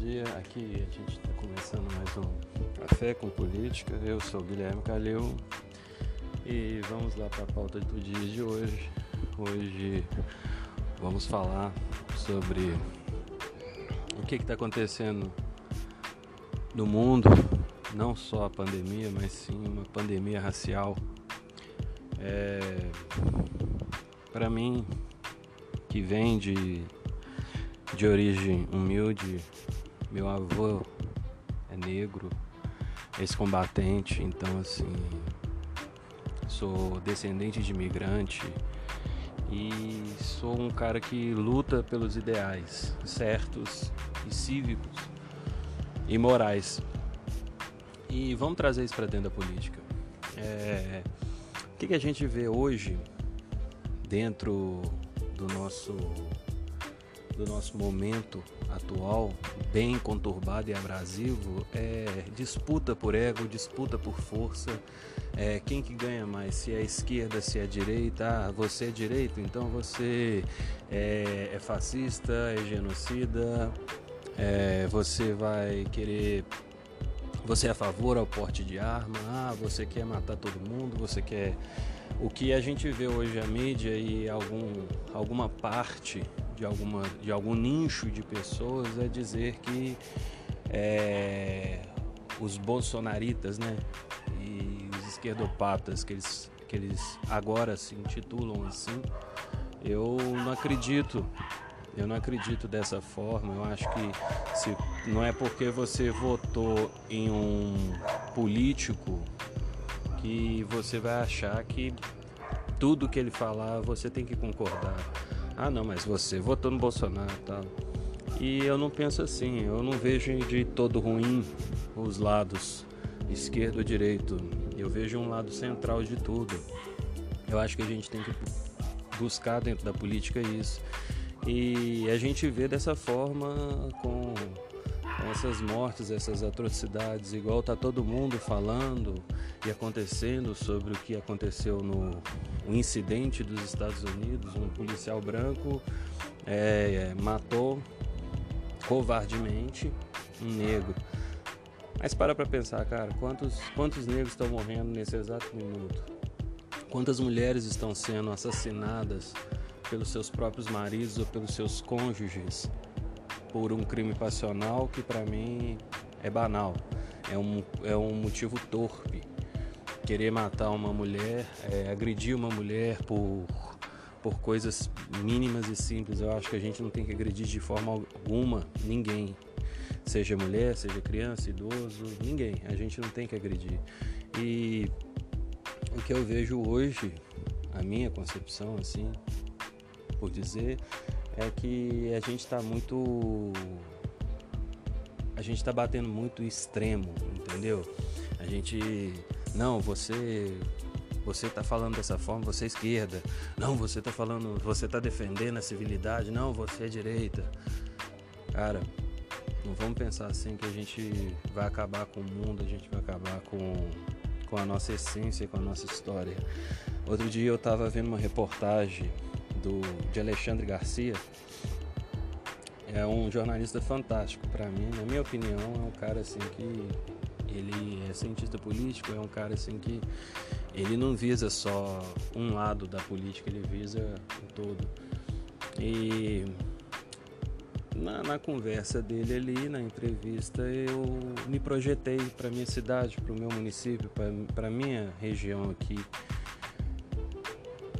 dia. Aqui a gente está começando mais um Café com Política. Eu sou Guilherme Calil e vamos lá para a pauta do dia de hoje. Hoje vamos falar sobre o que está acontecendo no mundo, não só a pandemia, mas sim uma pandemia racial. É, para mim, que vem de de origem humilde, meu avô é negro, ex-combatente, então assim, sou descendente de imigrante e sou um cara que luta pelos ideais certos e cívicos e morais. E vamos trazer isso para dentro da política. É, o que, que a gente vê hoje dentro do nosso do nosso momento atual, bem conturbado e abrasivo, é disputa por ego, disputa por força. É, quem que ganha mais? Se é a esquerda, se é a direita. Ah, você é direito, então você é, é fascista, é genocida, é, você vai querer você é a favor ao porte de arma, ah, você quer matar todo mundo, você quer. O que a gente vê hoje a mídia e algum, alguma parte de, alguma, de algum nicho de pessoas é dizer que é, os bolsonaritas né, e os esquerdopatas, que eles, que eles agora se intitulam assim, eu não acredito. Eu não acredito dessa forma. Eu acho que se, não é porque você votou em um político que você vai achar que tudo que ele falar você tem que concordar ah não, mas você votou no Bolsonaro e tal. E eu não penso assim, eu não vejo de todo ruim os lados, esquerdo ou direito. Eu vejo um lado central de tudo. Eu acho que a gente tem que buscar dentro da política isso. E a gente vê dessa forma com essas mortes, essas atrocidades, igual tá todo mundo falando e acontecendo sobre o que aconteceu no incidente dos Estados Unidos, um policial branco é, matou covardemente um negro. Mas para para pensar, cara, quantos, quantos negros estão morrendo nesse exato minuto? Quantas mulheres estão sendo assassinadas pelos seus próprios maridos ou pelos seus cônjuges? Por um crime passional que para mim é banal, é um, é um motivo torpe. Querer matar uma mulher, é, agredir uma mulher por, por coisas mínimas e simples, eu acho que a gente não tem que agredir de forma alguma ninguém. Seja mulher, seja criança, idoso, ninguém. A gente não tem que agredir. E o que eu vejo hoje, a minha concepção, assim, por dizer, é que a gente está muito. A gente está batendo muito extremo, entendeu? A gente. Não, você. Você está falando dessa forma, você é esquerda. Não, você está falando. Você está defendendo a civilidade. Não, você é direita. Cara, não vamos pensar assim que a gente vai acabar com o mundo, a gente vai acabar com, com a nossa essência, com a nossa história. Outro dia eu estava vendo uma reportagem do, de Alexandre Garcia. É um jornalista fantástico para mim, na minha opinião, é um cara assim que ele é cientista político, é um cara assim que ele não visa só um lado da política, ele visa o todo. E na, na, conversa dele ali, na entrevista, eu me projetei para minha cidade, para o meu município, para minha região aqui.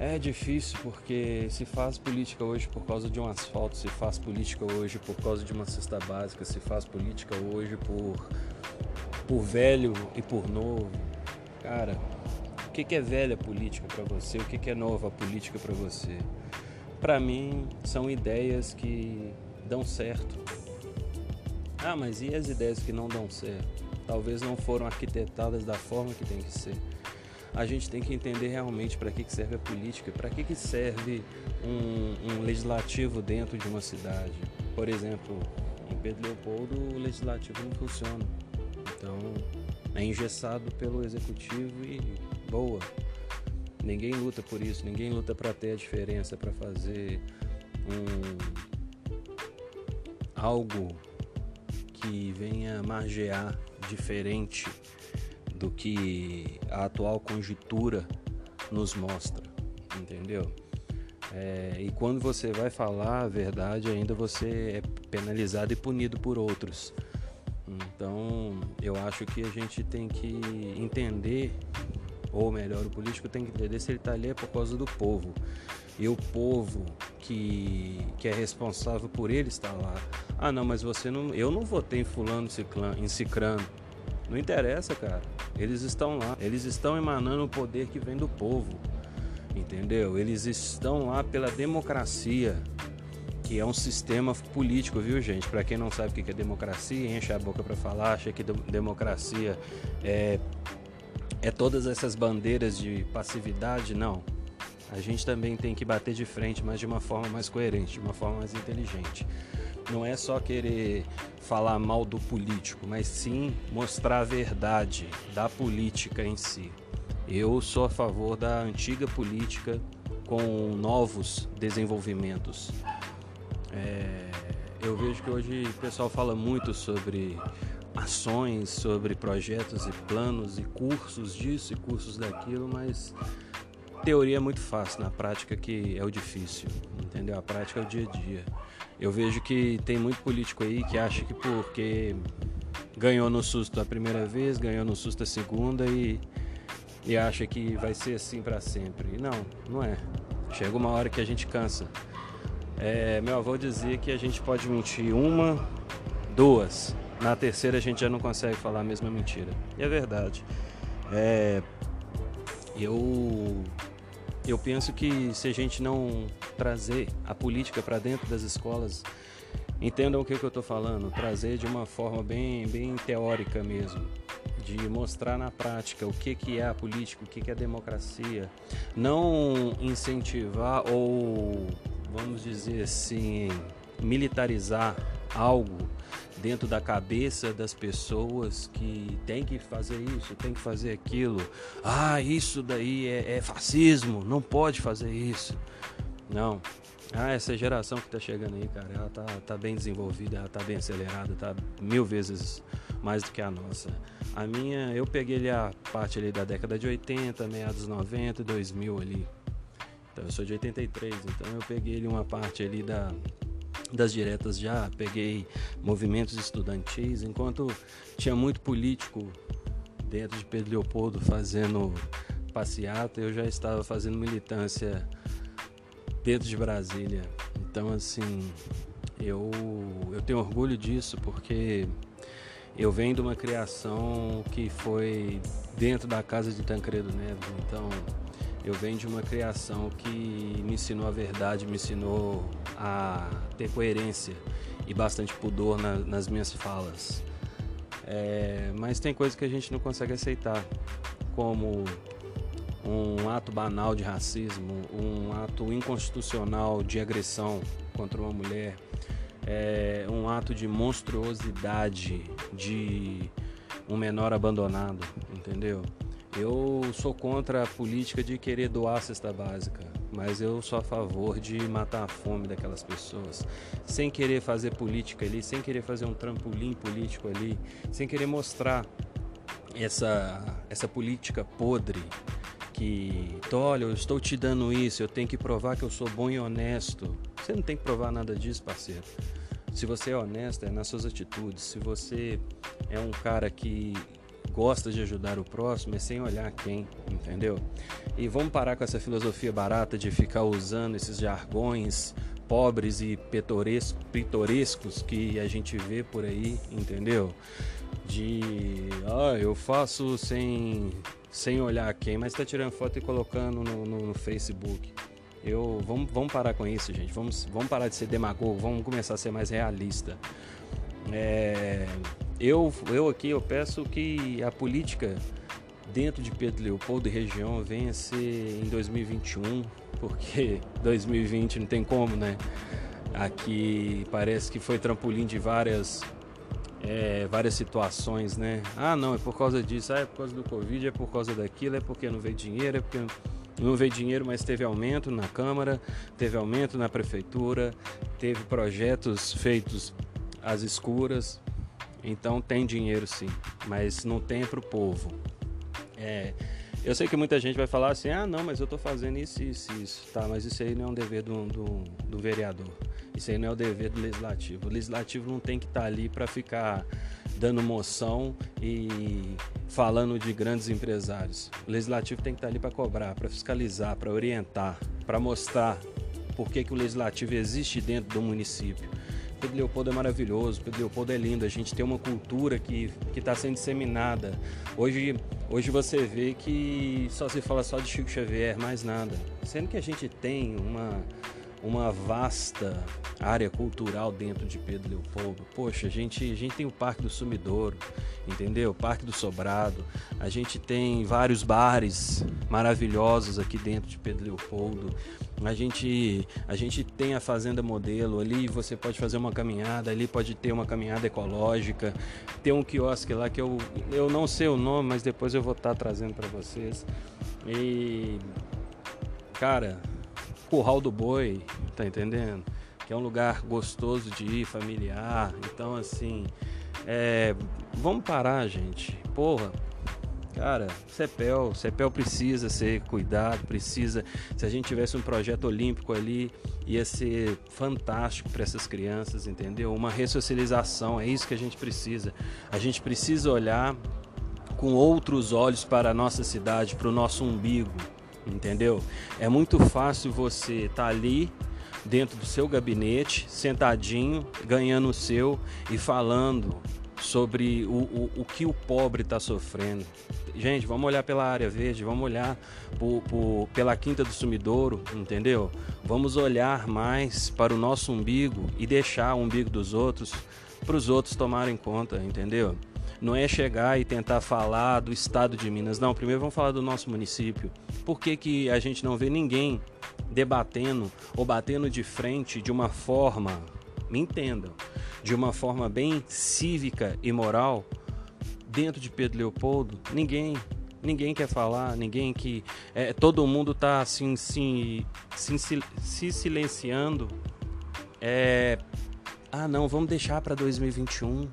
É difícil porque se faz política hoje por causa de um asfalto, se faz política hoje por causa de uma cesta básica, se faz política hoje por, por velho e por novo. Cara, o que, é velha política para você? O que, que é nova política para você? Para mim, são ideias que dão certo. Ah, mas e as ideias que não dão certo? Talvez não foram arquitetadas da forma que tem que ser a gente tem que entender realmente para que, que serve a política, para que, que serve um, um, legislativo dentro de uma cidade. Por exemplo, em Pedro Leopoldo o legislativo não funciona. Então é engessado pelo executivo e boa. Ninguém luta por isso, ninguém luta para ter a diferença, para fazer um, algo que venha margear diferente do que a atual conjuntura nos mostra, entendeu? É, e quando você vai falar a verdade, ainda você é penalizado e punido por outros. Então, eu acho que a gente tem que entender, ou melhor, o político tem que entender se ele está ali é por causa do povo. E o povo que, que é responsável por ele estar lá. Ah, não, mas você não. Eu não votei em fulano, em cicrano. Não interessa, cara. Eles estão lá. Eles estão emanando o poder que vem do povo entendeu? Eles estão lá pela democracia, que é um sistema político, viu, gente? Para quem não sabe o que é democracia, enche a boca para falar, acha que democracia é, é todas essas bandeiras de passividade, não. A gente também tem que bater de frente, mas de uma forma mais coerente, de uma forma mais inteligente. Não é só querer falar mal do político, mas sim mostrar a verdade da política em si. Eu sou a favor da antiga política com novos desenvolvimentos. É, eu vejo que hoje o pessoal fala muito sobre ações, sobre projetos e planos e cursos disso e cursos daquilo, mas teoria é muito fácil, na prática que é o difícil, entendeu? A prática é o dia a dia. Eu vejo que tem muito político aí que acha que porque ganhou no susto a primeira vez, ganhou no susto a segunda e e acha que vai ser assim para sempre. Não, não é. Chega uma hora que a gente cansa. É, meu avô dizia que a gente pode mentir uma, duas. Na terceira a gente já não consegue falar a mesma mentira. E é verdade. É, eu eu penso que se a gente não trazer a política para dentro das escolas, entendam o que, que eu estou falando, trazer de uma forma bem, bem teórica mesmo de mostrar na prática o que, que é a política, o que, que é a democracia, não incentivar ou, vamos dizer assim, militarizar algo dentro da cabeça das pessoas que tem que fazer isso, tem que fazer aquilo. Ah, isso daí é, é fascismo, não pode fazer isso. Não. Ah, essa geração que está chegando aí, cara, ela tá, tá bem desenvolvida, ela tá bem acelerada, tá mil vezes mais do que a nossa. A minha, eu peguei ali a parte ali da década de 80, meados 90, 2000 ali. Então eu sou de 83, então eu peguei ali uma parte ali da das diretas já, peguei movimentos estudantis, enquanto tinha muito político dentro de Pedro Leopoldo fazendo passeata, eu já estava fazendo militância dentro de Brasília. Então assim, eu eu tenho orgulho disso porque eu venho de uma criação que foi dentro da casa de Tancredo Neves, então eu venho de uma criação que me ensinou a verdade, me ensinou a ter coerência e bastante pudor na, nas minhas falas. É, mas tem coisas que a gente não consegue aceitar, como um ato banal de racismo, um ato inconstitucional de agressão contra uma mulher, é, um ato de monstruosidade de um menor abandonado, entendeu? Eu sou contra a política de querer doar a cesta básica, mas eu sou a favor de matar a fome daquelas pessoas, sem querer fazer política ali, sem querer fazer um trampolim político ali, sem querer mostrar essa, essa política podre que, olha, eu estou te dando isso, eu tenho que provar que eu sou bom e honesto. Você não tem que provar nada disso, parceiro. Se você é honesto, é nas suas atitudes. Se você é um cara que gosta de ajudar o próximo, é sem olhar quem, entendeu? E vamos parar com essa filosofia barata de ficar usando esses jargões pobres e pitorescos que a gente vê por aí, entendeu? De, ah, eu faço sem, sem olhar quem, mas tá tirando foto e colocando no, no, no Facebook. Eu, vamos, vamos parar com isso, gente. Vamos, vamos parar de ser demagogo, vamos começar a ser mais realista. É, eu, eu aqui eu peço que a política dentro de Pedro Leopoldo e região venha ser em 2021, porque 2020 não tem como, né? Aqui parece que foi trampolim de várias é, várias situações, né? Ah, não, é por causa disso, ah, é por causa do Covid, é por causa daquilo, é porque não veio dinheiro, é porque não veio dinheiro, mas teve aumento na Câmara, teve aumento na Prefeitura, teve projetos feitos às escuras. Então tem dinheiro sim, mas não tem para o povo. É, eu sei que muita gente vai falar assim, ah não, mas eu estou fazendo isso, isso, isso. Tá, mas isso aí não é um dever do, do, do vereador. Isso aí não é o dever do legislativo. O legislativo não tem que estar tá ali para ficar dando moção e falando de grandes empresários. O legislativo tem que estar tá ali para cobrar, para fiscalizar, para orientar, para mostrar por que, que o legislativo existe dentro do município. Pedro Leopoldo é maravilhoso, Pedro Leopoldo é lindo, a gente tem uma cultura que está sendo disseminada. Hoje, hoje você vê que só se fala só de Chico Xavier, mais nada. Sendo que a gente tem uma, uma vasta área cultural dentro de Pedro Leopoldo. Poxa, a gente, a gente tem o Parque do Sumidouro, entendeu? O Parque do Sobrado. A gente tem vários bares maravilhosos aqui dentro de Pedro Leopoldo. A gente, a gente tem a Fazenda Modelo ali, você pode fazer uma caminhada, ali pode ter uma caminhada ecológica. Tem um quiosque lá que eu, eu não sei o nome, mas depois eu vou estar trazendo para vocês. E cara, Curral do Boi, tá entendendo? Que é um lugar gostoso de ir, familiar. Então, assim, é, vamos parar, gente. Porra, cara, CEPEL, CEPEL precisa ser cuidado, precisa. Se a gente tivesse um projeto olímpico ali, ia ser fantástico para essas crianças, entendeu? Uma ressocialização, é isso que a gente precisa. A gente precisa olhar com outros olhos para a nossa cidade, para o nosso umbigo entendeu? É muito fácil você estar tá ali dentro do seu gabinete, sentadinho, ganhando o seu e falando sobre o, o, o que o pobre está sofrendo. Gente, vamos olhar pela área verde, vamos olhar por, por, pela Quinta do Sumidouro, entendeu? Vamos olhar mais para o nosso umbigo e deixar o umbigo dos outros para os outros tomarem conta, entendeu? Não é chegar e tentar falar do estado de Minas. Não, primeiro vamos falar do nosso município. Por que, que a gente não vê ninguém debatendo ou batendo de frente de uma forma, me entendam, de uma forma bem cívica e moral dentro de Pedro Leopoldo? Ninguém. Ninguém quer falar, ninguém que. É, todo mundo está assim, se, se, se silenciando. É, ah, não, vamos deixar para 2021.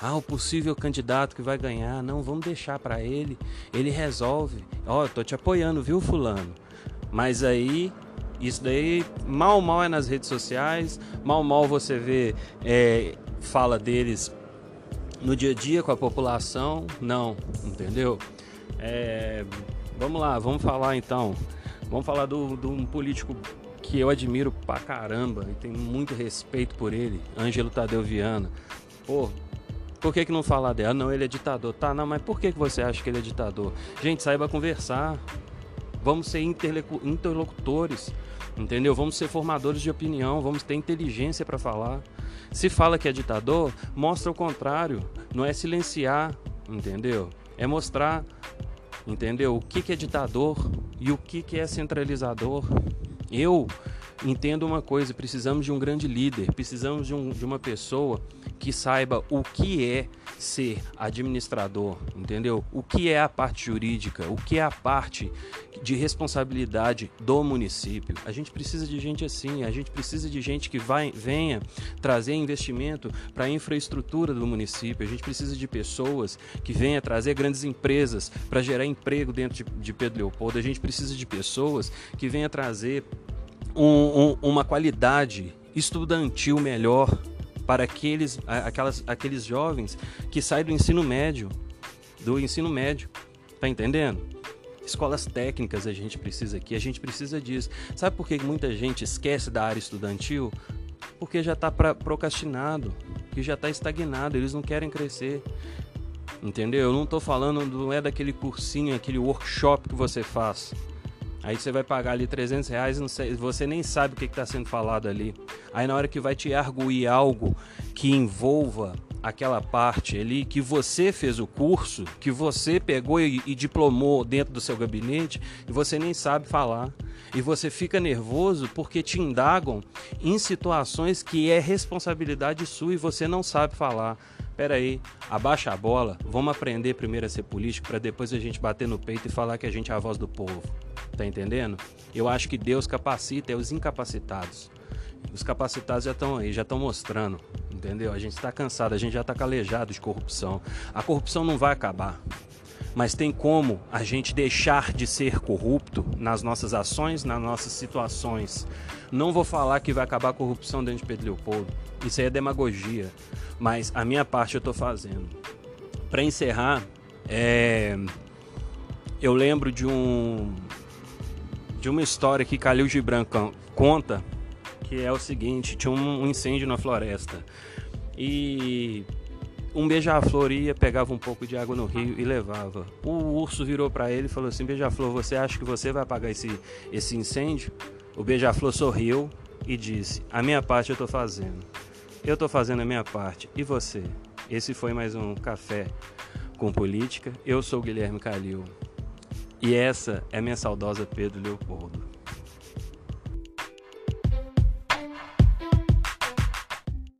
Ah, o possível candidato que vai ganhar. Não, vamos deixar para ele. Ele resolve. Ó, oh, tô te apoiando, viu, fulano? Mas aí isso daí mal mal é nas redes sociais, mal mal você vê é, fala deles no dia a dia com a população, não, entendeu? É, vamos lá, vamos falar então, vamos falar de um político que eu admiro pra caramba e tenho muito respeito por ele, Ângelo Tadeu Viana. Pô, por que, que não falar dela? Não, ele é ditador. Tá, não, mas por que, que você acha que ele é ditador? Gente, saiba conversar. Vamos ser interlocutores, entendeu? Vamos ser formadores de opinião, vamos ter inteligência para falar. Se fala que é ditador, mostra o contrário. Não é silenciar, entendeu? É mostrar, entendeu? O que, que é ditador e o que, que é centralizador. Eu entendo uma coisa: precisamos de um grande líder, precisamos de, um, de uma pessoa que saiba o que é ser administrador, entendeu? O que é a parte jurídica, o que é a parte de responsabilidade do município. A gente precisa de gente assim, a gente precisa de gente que vai, venha trazer investimento para a infraestrutura do município. A gente precisa de pessoas que venham trazer grandes empresas para gerar emprego dentro de, de Pedro Leopoldo. A gente precisa de pessoas que venham trazer um, um, uma qualidade estudantil melhor para aqueles, aquelas, aqueles jovens que saem do ensino médio, do ensino médio, tá entendendo? Escolas técnicas a gente precisa aqui, a gente precisa disso. Sabe por que muita gente esquece da área estudantil? Porque já está procrastinado, que já está estagnado, eles não querem crescer. Entendeu? Eu não estou falando, não é daquele cursinho, aquele workshop que você faz. Aí você vai pagar ali 300 reais e você nem sabe o que está sendo falado ali. Aí na hora que vai te arguir algo que envolva aquela parte ali que você fez o curso, que você pegou e, e, diplomou dentro do seu gabinete e você nem sabe falar. E você fica nervoso porque te indagam em situações que é responsabilidade sua e você não sabe falar. Pera aí, abaixa a bola, vamos aprender primeiro a ser político para depois a gente bater no peito e falar que a gente é a voz do povo. Tá entendendo? Eu acho que Deus capacita é os incapacitados. Os capacitados já estão aí, já estão mostrando, Entendeu? A gente está cansado, a gente já está calejado de corrupção. A corrupção não vai acabar. Mas tem como a gente deixar de ser corrupto nas nossas ações, nas nossas situações. Não vou falar que vai acabar a corrupção dentro de Pedro Leopoldo. Isso aí é demagogia. Mas a minha parte eu estou fazendo. Para encerrar, é... eu lembro de um de uma história que Calil Gibran conta, que é o seguinte: tinha um incêndio na floresta e um beija-flor ia, pegava um pouco de água no rio e levava. O urso virou para ele e falou assim: Beija-flor, você acha que você vai apagar esse, esse incêndio? O beija-flor sorriu e disse: A minha parte eu estou fazendo. Eu estou fazendo a minha parte. E você? Esse foi mais um Café com Política. Eu sou Guilherme Calil. E essa é minha saudosa Pedro Leopoldo.